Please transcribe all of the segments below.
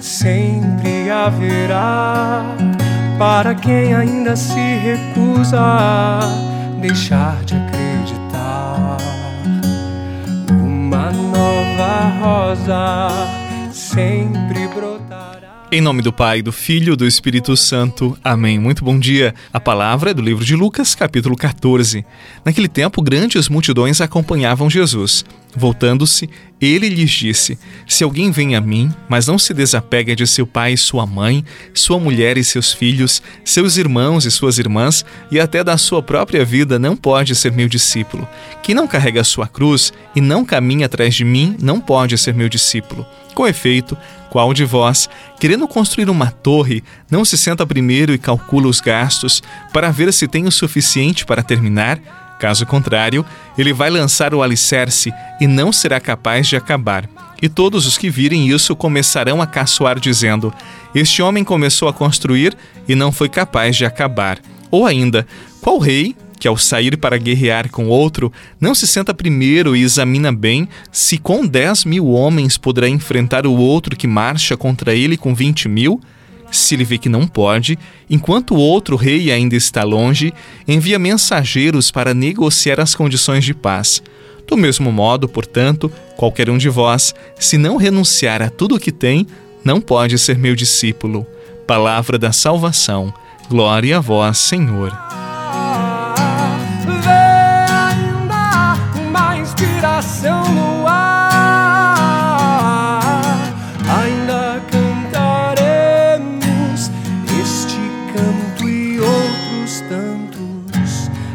sempre haverá para quem ainda se recusa deixar de acreditar. Uma nova rosa sempre brotará. Em nome do Pai, do Filho e do Espírito Santo. Amém. Muito bom dia. A palavra é do livro de Lucas, capítulo 14. Naquele tempo, grandes multidões acompanhavam Jesus. Voltando-se, ele lhes disse: Se alguém vem a mim, mas não se desapega de seu pai e sua mãe, sua mulher e seus filhos, seus irmãos e suas irmãs, e até da sua própria vida, não pode ser meu discípulo. Quem não carrega sua cruz e não caminha atrás de mim, não pode ser meu discípulo. Com efeito, qual de vós, querendo construir uma torre, não se senta primeiro e calcula os gastos para ver se tem o suficiente para terminar? Caso contrário, ele vai lançar o alicerce e não será capaz de acabar. E todos os que virem isso começarão a caçoar, dizendo: Este homem começou a construir e não foi capaz de acabar. Ou ainda, qual rei, que ao sair para guerrear com outro, não se senta primeiro e examina bem se com dez mil homens poderá enfrentar o outro que marcha contra ele com vinte mil? Se ele vê que não pode, enquanto o outro rei ainda está longe, envia mensageiros para negociar as condições de paz. Do mesmo modo, portanto, qualquer um de vós, se não renunciar a tudo o que tem, não pode ser meu discípulo. Palavra da salvação. Glória a vós, Senhor.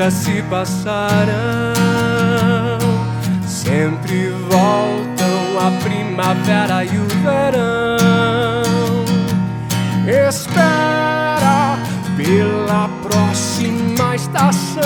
já se passaram, sempre voltam a primavera e o verão. Espera pela próxima estação.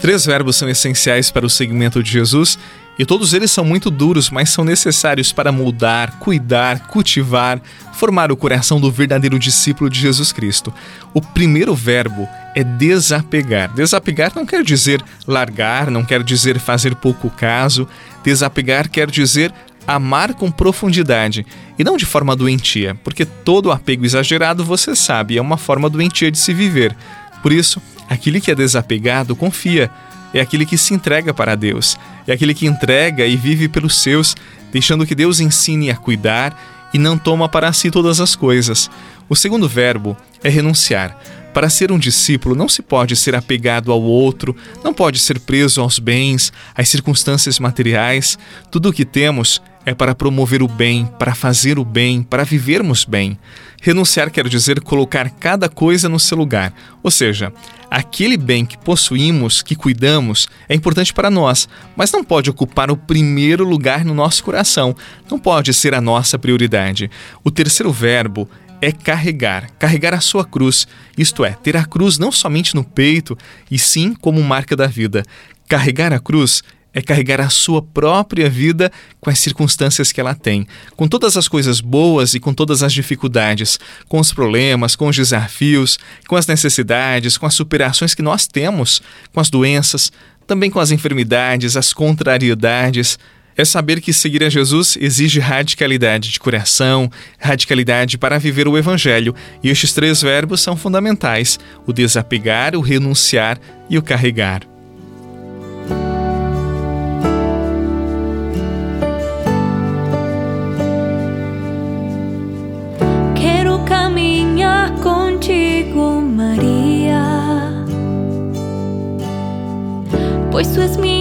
Três verbos são essenciais para o segmento de Jesus e todos eles são muito duros, mas são necessários para moldar, cuidar, cultivar, formar o coração do verdadeiro discípulo de Jesus Cristo. O primeiro verbo é desapegar. Desapegar não quer dizer largar, não quer dizer fazer pouco caso. Desapegar quer dizer amar com profundidade e não de forma doentia, porque todo apego exagerado, você sabe, é uma forma doentia de se viver. Por isso, aquele que é desapegado confia é aquele que se entrega para Deus, é aquele que entrega e vive pelos seus, deixando que Deus ensine a cuidar e não toma para si todas as coisas. O segundo verbo é renunciar. Para ser um discípulo, não se pode ser apegado ao outro, não pode ser preso aos bens, às circunstâncias materiais. Tudo o que temos é para promover o bem, para fazer o bem, para vivermos bem. Renunciar quer dizer colocar cada coisa no seu lugar, ou seja, aquele bem que possuímos, que cuidamos, é importante para nós, mas não pode ocupar o primeiro lugar no nosso coração, não pode ser a nossa prioridade. O terceiro verbo é carregar, carregar a sua cruz, isto é, ter a cruz não somente no peito, e sim como marca da vida. Carregar a cruz é carregar a sua própria vida com as circunstâncias que ela tem, com todas as coisas boas e com todas as dificuldades, com os problemas, com os desafios, com as necessidades, com as superações que nós temos, com as doenças, também com as enfermidades, as contrariedades é saber que seguir a Jesus exige radicalidade de coração, radicalidade para viver o Evangelho, e estes três verbos são fundamentais: o desapegar, o renunciar e o carregar. Quero caminhar contigo, Maria, pois tu és minha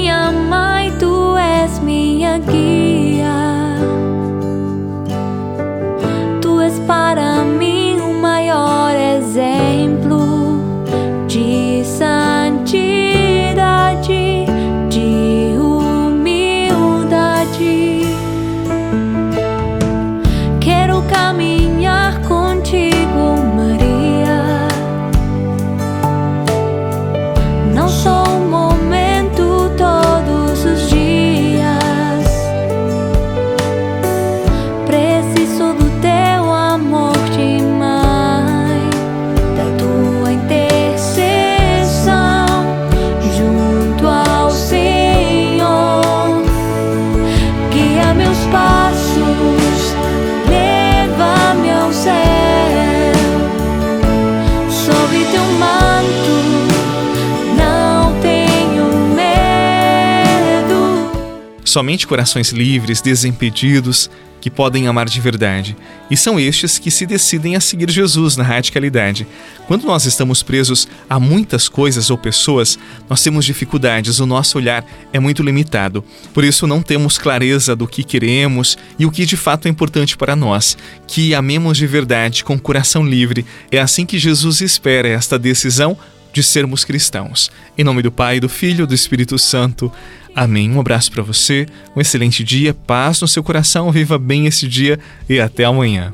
Somente corações livres, desimpedidos, que podem amar de verdade. E são estes que se decidem a seguir Jesus na radicalidade. Quando nós estamos presos a muitas coisas ou pessoas, nós temos dificuldades, o nosso olhar é muito limitado. Por isso não temos clareza do que queremos e o que de fato é importante para nós. Que amemos de verdade, com coração livre. É assim que Jesus espera esta decisão de sermos cristãos. Em nome do Pai, do Filho e do Espírito Santo. Amém. Um abraço para você, um excelente dia, paz no seu coração, viva bem esse dia e até amanhã.